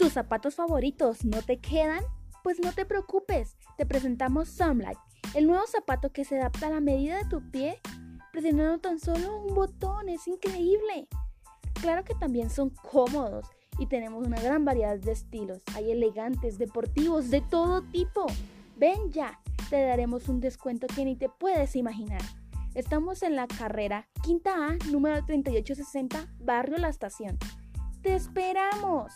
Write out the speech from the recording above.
¿Tus zapatos favoritos no te quedan? Pues no te preocupes, te presentamos Sunlight, el nuevo zapato que se adapta a la medida de tu pie, presionando tan solo un botón, es increíble. Claro que también son cómodos y tenemos una gran variedad de estilos, hay elegantes, deportivos, de todo tipo. Ven ya, te daremos un descuento que ni te puedes imaginar. Estamos en la carrera Quinta A, número 3860, Barrio La Estación. ¡Te esperamos!